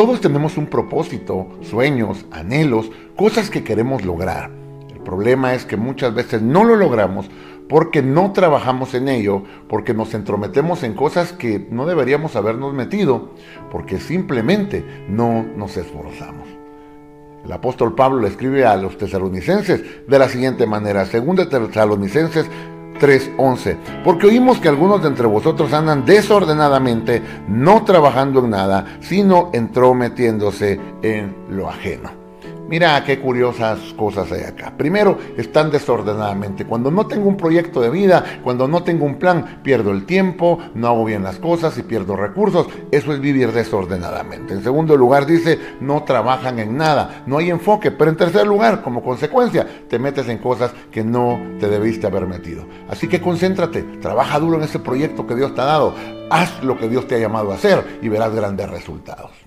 todos tenemos un propósito, sueños, anhelos, cosas que queremos lograr. El problema es que muchas veces no lo logramos porque no trabajamos en ello, porque nos entrometemos en cosas que no deberíamos habernos metido, porque simplemente no nos esforzamos. El apóstol Pablo le escribe a los tesalonicenses de la siguiente manera, según de tesalonicenses 3:11, porque oímos que algunos de entre vosotros andan desordenadamente, no trabajando en nada, sino entrometiéndose en lo ajeno. Mira qué curiosas cosas hay acá. Primero, están desordenadamente. Cuando no tengo un proyecto de vida, cuando no tengo un plan, pierdo el tiempo, no hago bien las cosas y pierdo recursos. Eso es vivir desordenadamente. En segundo lugar, dice, no trabajan en nada, no hay enfoque. Pero en tercer lugar, como consecuencia, te metes en cosas que no te debiste haber metido. Así que concéntrate, trabaja duro en ese proyecto que Dios te ha dado. Haz lo que Dios te ha llamado a hacer y verás grandes resultados.